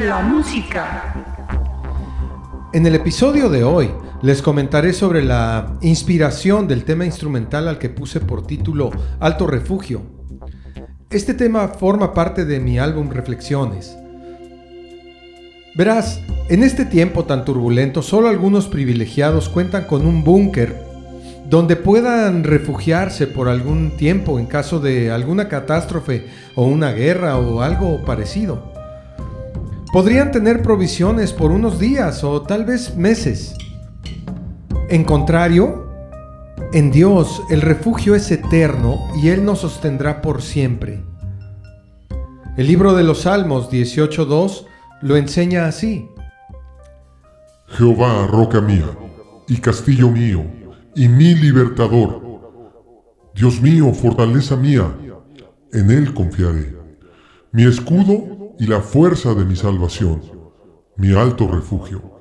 la música. En el episodio de hoy les comentaré sobre la inspiración del tema instrumental al que puse por título Alto Refugio. Este tema forma parte de mi álbum Reflexiones. Verás, en este tiempo tan turbulento solo algunos privilegiados cuentan con un búnker donde puedan refugiarse por algún tiempo en caso de alguna catástrofe o una guerra o algo parecido. Podrían tener provisiones por unos días o tal vez meses. En contrario, en Dios el refugio es eterno y Él nos sostendrá por siempre. El libro de los Salmos 18.2 lo enseña así. Jehová, roca mía y castillo mío y mi libertador. Dios mío, fortaleza mía, en Él confiaré. Mi escudo y la fuerza de mi salvación, mi alto refugio.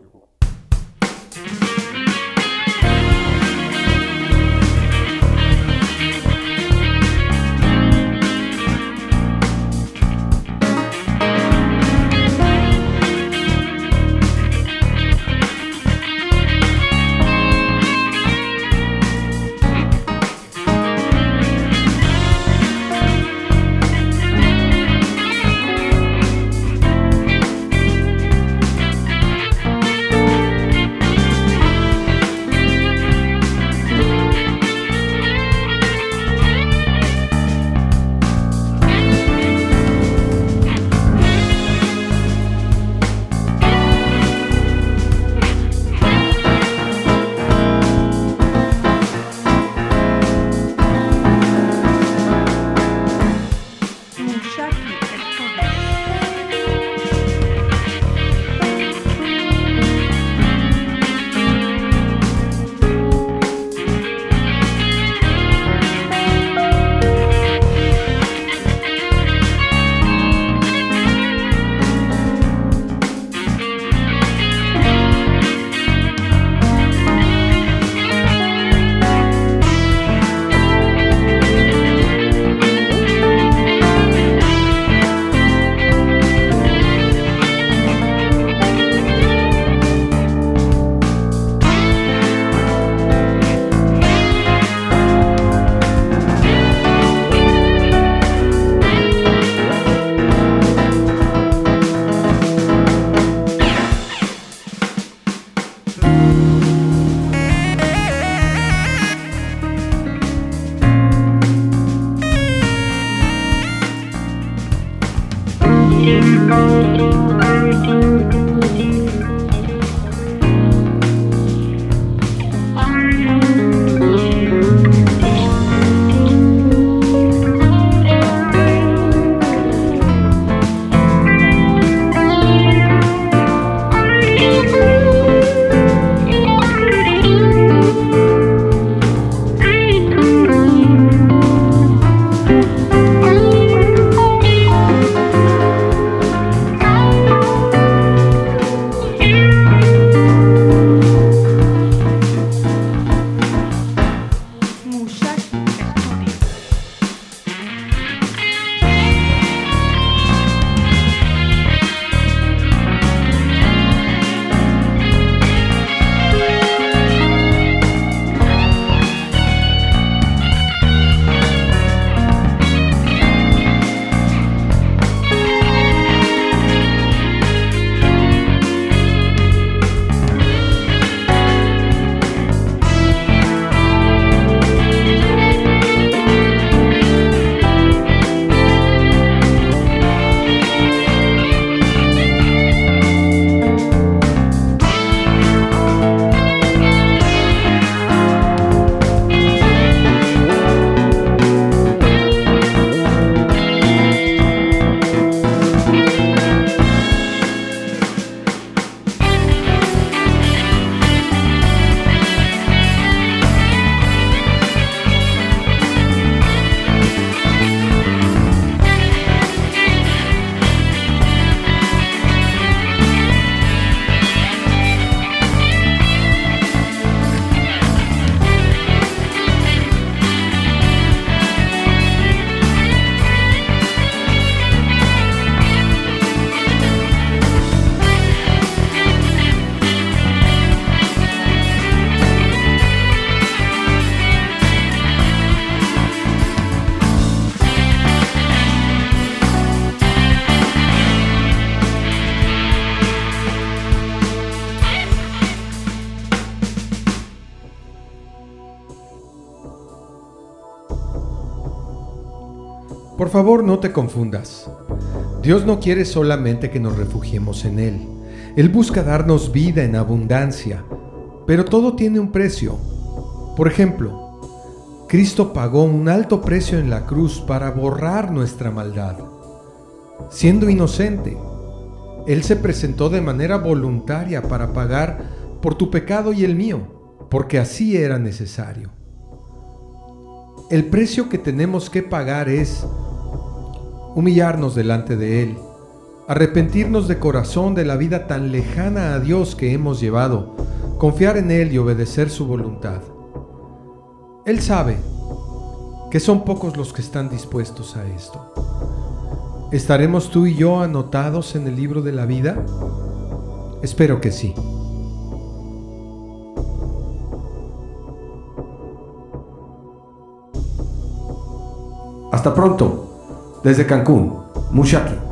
Por favor, no te confundas. Dios no quiere solamente que nos refugiemos en Él. Él busca darnos vida en abundancia, pero todo tiene un precio. Por ejemplo, Cristo pagó un alto precio en la cruz para borrar nuestra maldad. Siendo inocente, Él se presentó de manera voluntaria para pagar por tu pecado y el mío, porque así era necesario. El precio que tenemos que pagar es humillarnos delante de Él, arrepentirnos de corazón de la vida tan lejana a Dios que hemos llevado, confiar en Él y obedecer su voluntad. Él sabe que son pocos los que están dispuestos a esto. ¿Estaremos tú y yo anotados en el libro de la vida? Espero que sí. Hasta pronto, desde Cancún, Mushaki.